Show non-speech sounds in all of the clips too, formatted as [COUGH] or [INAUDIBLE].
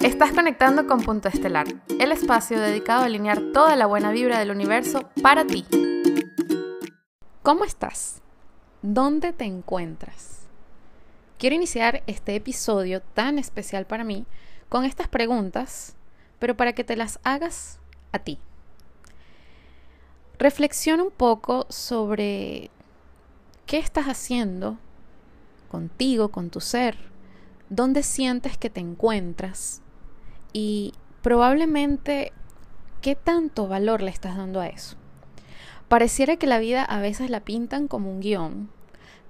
Estás conectando con Punto Estelar, el espacio dedicado a alinear toda la buena vibra del universo para ti. ¿Cómo estás? ¿Dónde te encuentras? Quiero iniciar este episodio tan especial para mí con estas preguntas, pero para que te las hagas a ti. Reflexiona un poco sobre qué estás haciendo contigo, con tu ser, dónde sientes que te encuentras y probablemente qué tanto valor le estás dando a eso. Pareciera que la vida a veces la pintan como un guion.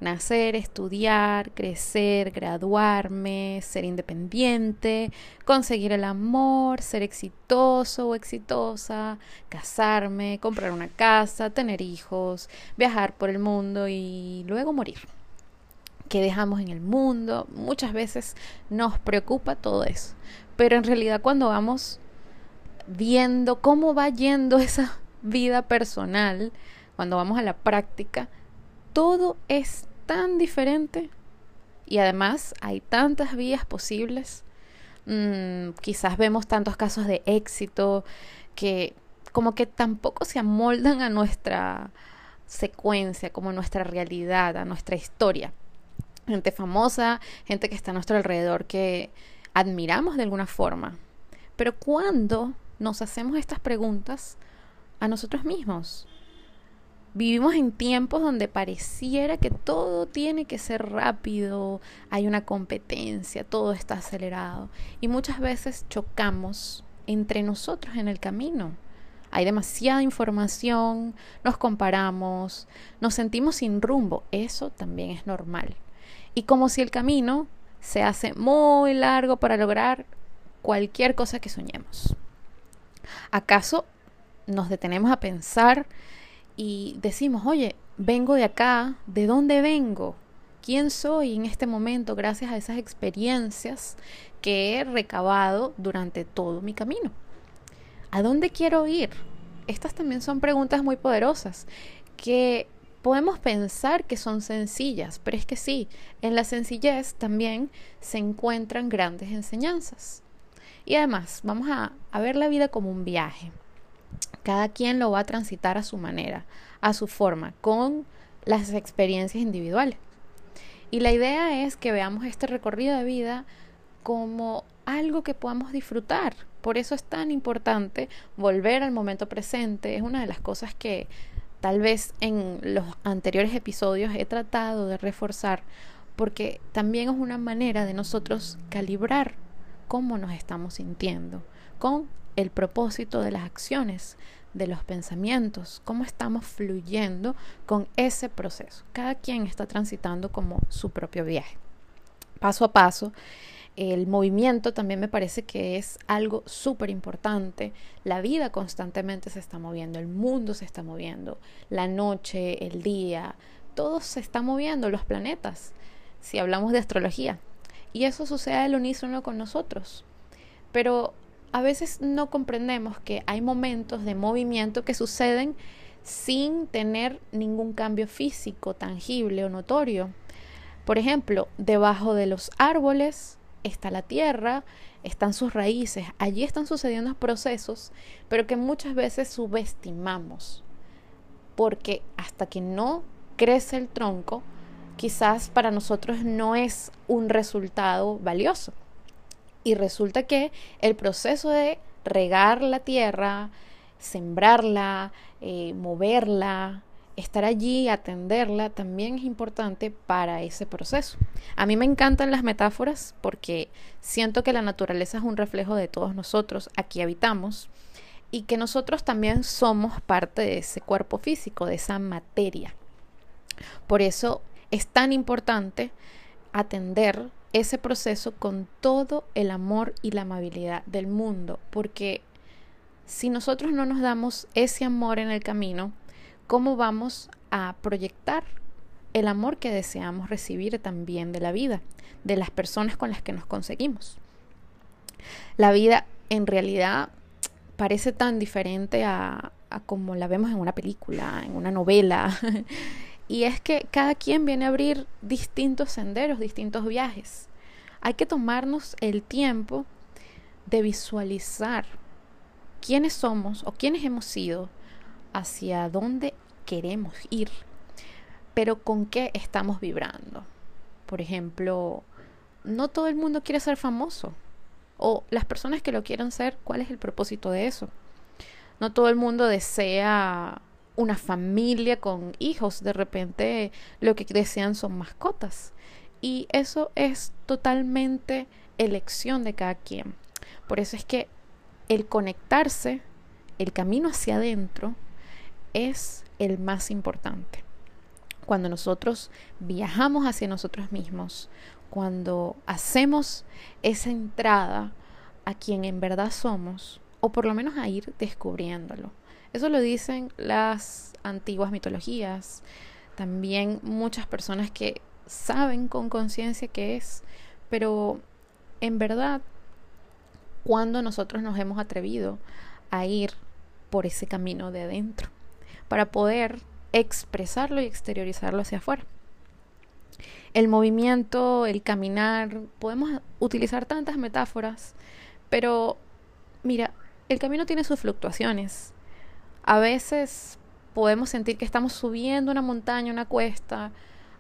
Nacer, estudiar, crecer, graduarme, ser independiente, conseguir el amor, ser exitoso o exitosa, casarme, comprar una casa, tener hijos, viajar por el mundo y luego morir que dejamos en el mundo. Muchas veces nos preocupa todo eso. Pero en realidad cuando vamos viendo cómo va yendo [LAUGHS] esa vida personal, cuando vamos a la práctica, todo es tan diferente y además hay tantas vías posibles. Mm, quizás vemos tantos casos de éxito que como que tampoco se amoldan a nuestra secuencia, como a nuestra realidad, a nuestra historia gente famosa, gente que está a nuestro alrededor que admiramos de alguna forma. Pero cuando nos hacemos estas preguntas a nosotros mismos, vivimos en tiempos donde pareciera que todo tiene que ser rápido, hay una competencia, todo está acelerado y muchas veces chocamos entre nosotros en el camino. Hay demasiada información, nos comparamos, nos sentimos sin rumbo. Eso también es normal y como si el camino se hace muy largo para lograr cualquier cosa que soñemos. ¿Acaso nos detenemos a pensar y decimos, oye, vengo de acá, ¿de dónde vengo? ¿Quién soy en este momento gracias a esas experiencias que he recabado durante todo mi camino? ¿A dónde quiero ir? Estas también son preguntas muy poderosas que Podemos pensar que son sencillas, pero es que sí, en la sencillez también se encuentran grandes enseñanzas. Y además, vamos a, ver la vida como un viaje. Cada quien lo va a transitar a su manera, a su forma, con las experiencias individuales. Y la idea es que veamos este recorrido de vida como algo que podamos disfrutar. Por eso es tan importante volver al momento presente. Es una de las cosas que tal vez en los anteriores episodios he tratado de reforzar, porque también es una manera de nosotros calibrar cómo nos estamos sintiendo, con el propósito de las acciones, de los pensamientos, cómo estamos fluyendo con ese proceso. Cada quien está transitando como su propio viaje, paso a paso el movimiento también me parece que es algo súper importante. La vida constantemente se está moviendo, el mundo se está moviendo, la noche, el día, todo se está moviendo, los planetas, si hablamos de astrología. Y eso sucede al unísono con nosotros. Pero a veces no comprendemos que hay momentos de movimiento que suceden sin tener ningún cambio físico, tangible o notorio. Por ejemplo, debajo de los árboles está la tierra, están sus raíces, allí están sucediendo procesos, pero que muchas veces subestimamos, porque hasta que no crece el tronco, quizás para nosotros no es un resultado valioso. Y resulta que el proceso de regar la tierra, sembrarla, eh, moverla, estar allí, atenderla, también es importante para ese proceso. A mí me encantan las metáforas porque siento que la naturaleza es un reflejo de todos nosotros, aquí habitamos, y que nosotros también somos parte de ese cuerpo físico, de esa materia. Por eso es tan importante atender ese proceso con todo el amor y la amabilidad del mundo, porque si nosotros no nos damos ese amor en el camino, cómo vamos a proyectar el amor que deseamos recibir también de la vida, de las personas con las que nos conseguimos. La vida en realidad parece tan diferente a, como la vemos en una película, en una novela. [LAUGHS] y es que cada quien viene a abrir distintos senderos, distintos viajes. Hay que tomarnos el tiempo de visualizar quiénes somos o quiénes hemos sido, hacia dónde queremos ir, pero con qué estamos vibrando. Por ejemplo, no todo el mundo quiere ser famoso. O las personas que lo quieren ser, ¿cuál es el propósito de eso? No todo el mundo desea una familia con hijos. De repente lo que desean son mascotas. Y eso es totalmente elección de cada quien. Por eso es que el conectarse, el camino hacia adentro, es el más importante. Cuando nosotros viajamos hacia nosotros mismos, cuando hacemos esa entrada a quien en verdad somos, o por lo menos a ir descubriéndolo. Eso lo dicen las antiguas mitologías, también muchas personas que saben con conciencia qué es, pero en verdad, cuando nosotros nos hemos atrevido a ir por ese camino de adentro, para poder expresarlo y exteriorizarlo hacia afuera. El movimiento, el caminar, podemos utilizar tantas metáforas, pero mira, el camino tiene sus fluctuaciones. A veces podemos sentir que estamos subiendo una montaña, una cuesta.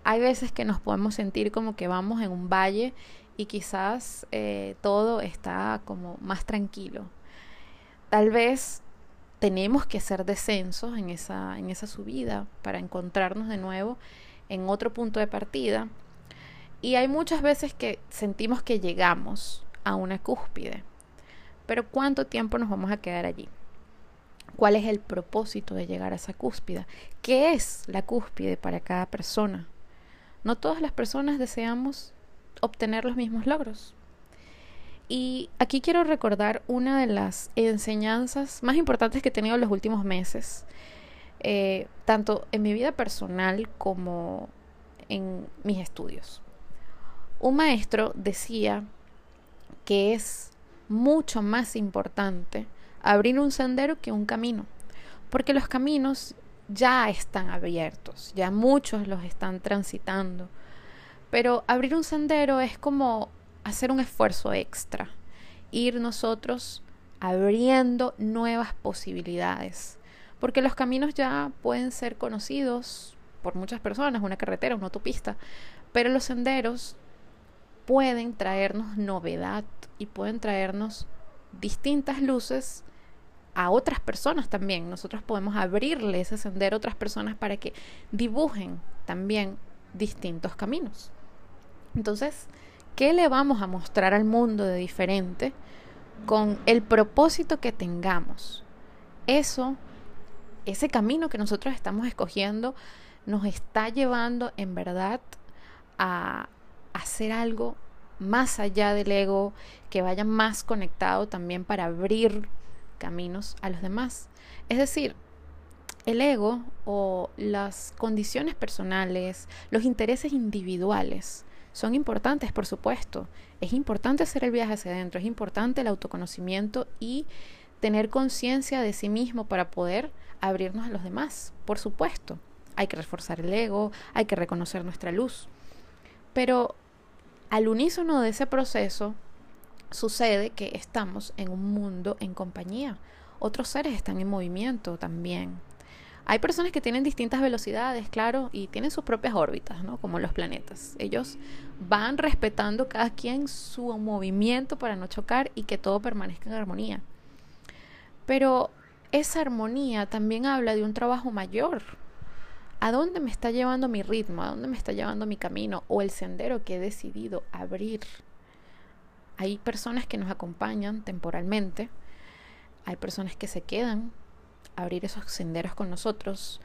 Hay veces que nos podemos sentir como que vamos en un valle y quizás eh, todo está como más tranquilo. Tal vez tenemos que hacer descensos en esa, en esa subida para encontrarnos de nuevo en otro punto de partida. Y hay muchas veces que sentimos que llegamos a una cúspide. Pero ¿cuánto tiempo nos vamos a quedar allí? ¿Cuál es el propósito de llegar a esa cúspide? ¿Qué es la cúspide para cada persona? No todas las personas deseamos obtener los mismos logros. Y aquí quiero recordar una de las enseñanzas más importantes que he tenido en los últimos meses, eh, tanto en mi vida personal como en mis estudios. Un maestro decía que es mucho más importante abrir un sendero que un camino, porque los caminos ya están abiertos, ya muchos los están transitando, pero abrir un sendero es como hacer un esfuerzo extra, ir nosotros abriendo nuevas posibilidades, porque los caminos ya pueden ser conocidos por muchas personas, una carretera, una autopista, pero los senderos pueden traernos novedad y pueden traernos distintas luces a otras personas también. Nosotros podemos abrirle ese sendero a otras personas para que dibujen también distintos caminos. Entonces, ¿qué le vamos a mostrar al mundo de diferente con el propósito que tengamos? Eso, ese camino que nosotros estamos escogiendo, nos está llevando en verdad a hacer algo más allá del ego, que vaya más conectado también para abrir caminos a los demás. Es decir, el ego o las condiciones personales, los intereses individuales, son importantes, por supuesto. Es importante hacer el viaje hacia adentro, es importante el autoconocimiento y tener conciencia de sí mismo para poder abrirnos a los demás, por supuesto. Hay que reforzar el ego, hay que reconocer nuestra luz. Pero al unísono de ese proceso, sucede que estamos en un mundo en compañía. Otros seres están en movimiento también. Hay personas que tienen distintas velocidades, claro, y tienen sus propias órbitas, ¿no? Como los planetas. Ellos van respetando cada quien su movimiento para no chocar y que todo permanezca en armonía. Pero esa armonía también habla de un trabajo mayor, ¿A dónde me está llevando mi ritmo? ¿A dónde me está llevando mi camino o el sendero que he decidido abrir? Hay personas que nos acompañan temporalmente, hay personas que se quedan abrir esos senderos con nosotros,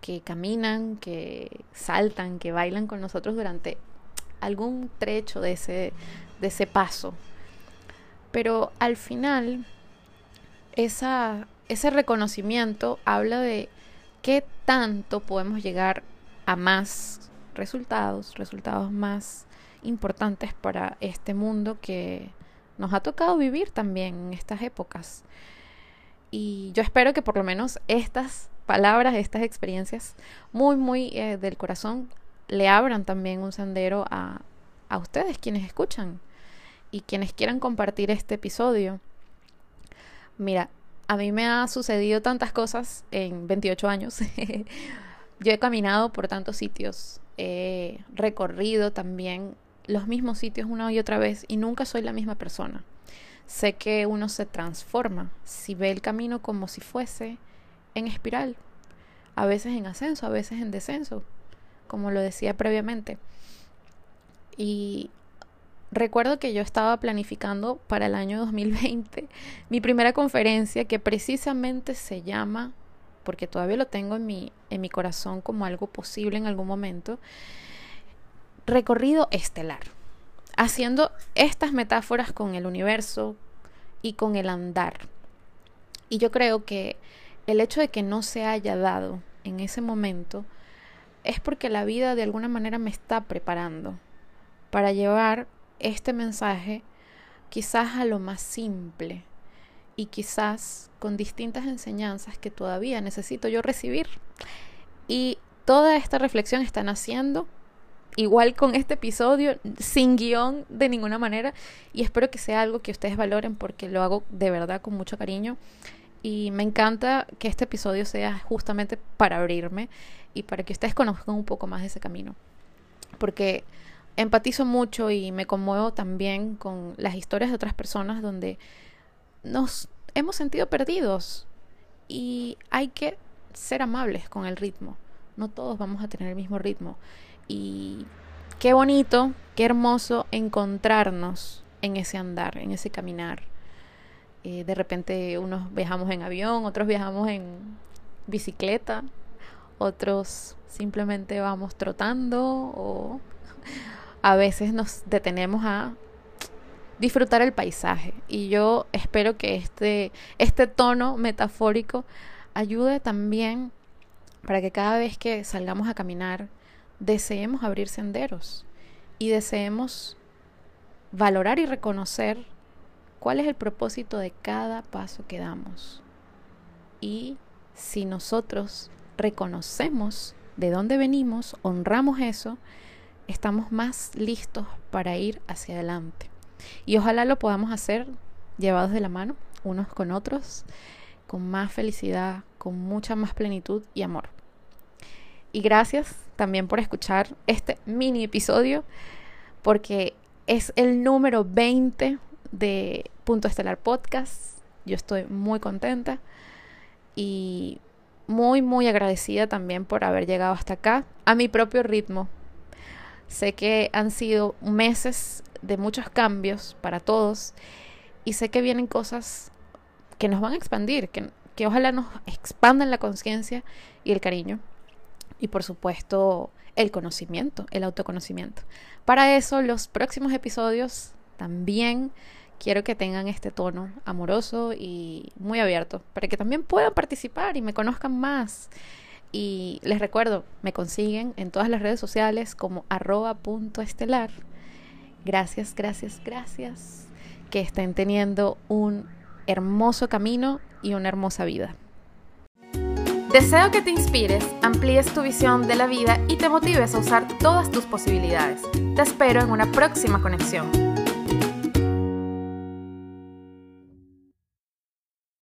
que caminan, que saltan, que bailan con nosotros durante algún trecho de ese, de ese paso. Pero al final, ese reconocimiento habla de qué tanto podemos llegar a más resultados, resultados más importantes para este mundo que nos ha tocado vivir también en estas épocas. Y yo espero que por lo menos estas palabras, estas experiencias muy, muy eh, del corazón le abran también un sendero a, a ustedes quienes escuchan y quienes quieran compartir este episodio Mira, a mí me ha sucedido tantas cosas en 28 años. [LAUGHS] Yo he caminado por tantos sitios, he recorrido también los mismos sitios una y otra vez y nunca soy la misma persona. Sé que uno se transforma si ve el camino como si fuese en espiral, a veces en ascenso, a veces en descenso, como lo decía previamente. Y recuerdo que yo estaba planificando para el año 2020 [LAUGHS] mi primera conferencia que precisamente se llama, porque todavía lo tengo en mi, en mi corazón como algo posible en algún momento, recorrido estelar, haciendo estas metáforas con el universo y con el andar. Y yo creo que el hecho de que no se haya dado en ese momento es porque la vida de alguna manera me está preparando para llevar este mensaje quizás a lo más simple y quizás con distintas enseñanzas que todavía necesito yo recibir. Y toda esta reflexión está naciendo igual con este episodio, sin guion de ninguna manera. Y espero que sea algo que ustedes valoren porque lo hago de verdad con mucho cariño. Y me encanta que este episodio sea justamente para abrirme y para que ustedes conozcan un poco más de ese camino. Porque empatizo mucho y me conmuevo también con las historias de otras personas donde nos hemos sentido perdidos y hay que ser amables con el ritmo. No todos vamos a tener el mismo ritmo. Y qué bonito, qué hermoso encontrarnos en ese andar, en ese caminar. Eh, de repente unos viajamos en avión, otros viajamos en bicicleta, otros simplemente vamos trotando o a veces nos detenemos a disfrutar el paisaje. Y yo espero que este, este tono metafórico ayude también para que cada vez que salgamos a caminar deseemos abrir senderos y deseemos valorar y reconocer cuál es el propósito de cada paso que damos. Y si nosotros reconocemos de dónde venimos, honramos eso, estamos más listos para ir hacia adelante. Y ojalá lo podamos hacer llevados de la mano, unos con otros, con más felicidad, con mucha más plenitud y amor. Y gracias también por escuchar este mini episodio, porque es el número 20 de Punto Estelar Podcast. Yo estoy muy contenta y muy, muy agradecida también por haber llegado hasta acá a mi propio ritmo, Sé que han sido meses de muchos cambios para todos y sé que vienen cosas que nos van a expandir, que, que ojalá nos expandan la conciencia y el cariño. Y por supuesto, el conocimiento, el autoconocimiento. Para eso, los próximos episodios también quiero que tengan este tono amoroso y muy abierto, para que también puedan participar y me conozcan más y les recuerdo, me consiguen en todas las redes sociales como arroba punto estelar. Gracias, gracias, gracias. Que estén teniendo un hermoso camino y una hermosa vida. Deseo que te inspires, amplíes tu visión de la vida y te motives a usar todas tus posibilidades. Te espero en una próxima conexión.